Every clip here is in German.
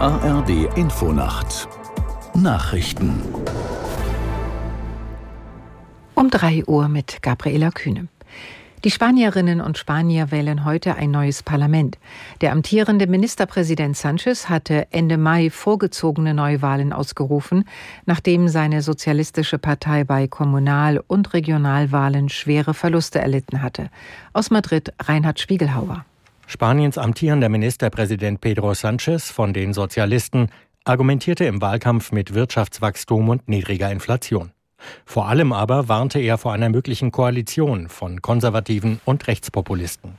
ARD Infonacht Nachrichten um 3 Uhr mit Gabriela Kühne. Die Spanierinnen und Spanier wählen heute ein neues Parlament. Der amtierende Ministerpräsident Sanchez hatte Ende Mai vorgezogene Neuwahlen ausgerufen, nachdem seine sozialistische Partei bei Kommunal- und Regionalwahlen schwere Verluste erlitten hatte. Aus Madrid Reinhard Spiegelhauer. Spaniens amtierender Ministerpräsident Pedro Sanchez von den Sozialisten argumentierte im Wahlkampf mit Wirtschaftswachstum und niedriger Inflation. Vor allem aber warnte er vor einer möglichen Koalition von Konservativen und Rechtspopulisten.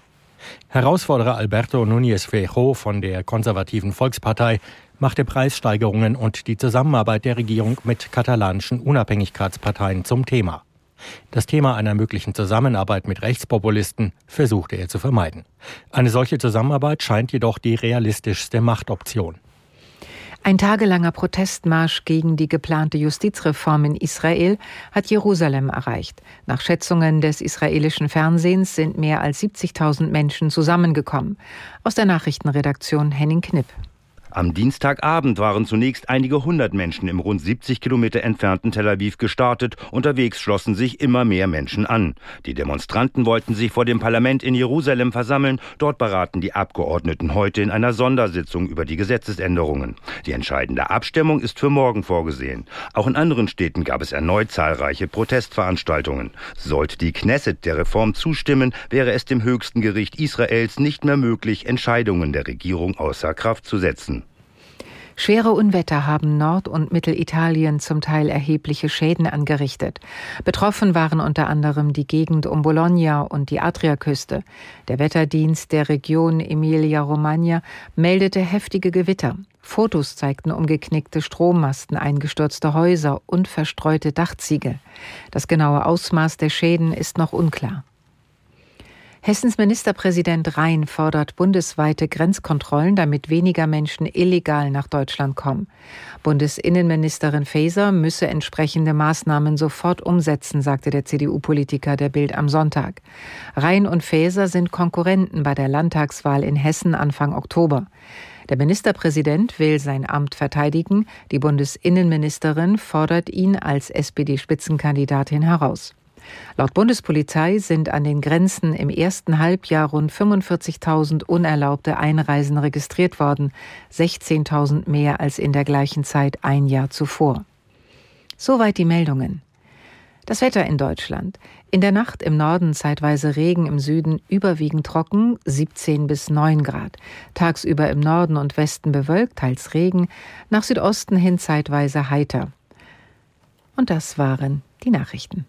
Herausforderer Alberto Núñez Feijóo von der konservativen Volkspartei machte Preissteigerungen und die Zusammenarbeit der Regierung mit katalanischen Unabhängigkeitsparteien zum Thema. Das Thema einer möglichen Zusammenarbeit mit Rechtspopulisten versuchte er zu vermeiden. Eine solche Zusammenarbeit scheint jedoch die realistischste Machtoption. Ein tagelanger Protestmarsch gegen die geplante Justizreform in Israel hat Jerusalem erreicht. Nach Schätzungen des israelischen Fernsehens sind mehr als 70.000 Menschen zusammengekommen. Aus der Nachrichtenredaktion Henning Knipp. Am Dienstagabend waren zunächst einige hundert Menschen im rund 70 Kilometer entfernten Tel Aviv gestartet. Unterwegs schlossen sich immer mehr Menschen an. Die Demonstranten wollten sich vor dem Parlament in Jerusalem versammeln. Dort beraten die Abgeordneten heute in einer Sondersitzung über die Gesetzesänderungen. Die entscheidende Abstimmung ist für morgen vorgesehen. Auch in anderen Städten gab es erneut zahlreiche Protestveranstaltungen. Sollte die Knesset der Reform zustimmen, wäre es dem höchsten Gericht Israels nicht mehr möglich, Entscheidungen der Regierung außer Kraft zu setzen. Schwere Unwetter haben Nord- und Mittelitalien zum Teil erhebliche Schäden angerichtet. Betroffen waren unter anderem die Gegend um Bologna und die Adriaküste. Der Wetterdienst der Region Emilia-Romagna meldete heftige Gewitter. Fotos zeigten umgeknickte Strommasten, eingestürzte Häuser und verstreute Dachziegel. Das genaue Ausmaß der Schäden ist noch unklar. Hessens Ministerpräsident Rhein fordert bundesweite Grenzkontrollen, damit weniger Menschen illegal nach Deutschland kommen. Bundesinnenministerin Faeser müsse entsprechende Maßnahmen sofort umsetzen, sagte der CDU-Politiker der Bild am Sonntag. Rhein und Faeser sind Konkurrenten bei der Landtagswahl in Hessen Anfang Oktober. Der Ministerpräsident will sein Amt verteidigen. Die Bundesinnenministerin fordert ihn als SPD-Spitzenkandidatin heraus. Laut Bundespolizei sind an den Grenzen im ersten Halbjahr rund 45.000 unerlaubte Einreisen registriert worden, 16.000 mehr als in der gleichen Zeit ein Jahr zuvor. Soweit die Meldungen. Das Wetter in Deutschland. In der Nacht im Norden zeitweise Regen, im Süden überwiegend trocken, 17 bis 9 Grad. Tagsüber im Norden und Westen bewölkt, teils Regen, nach Südosten hin zeitweise heiter. Und das waren die Nachrichten.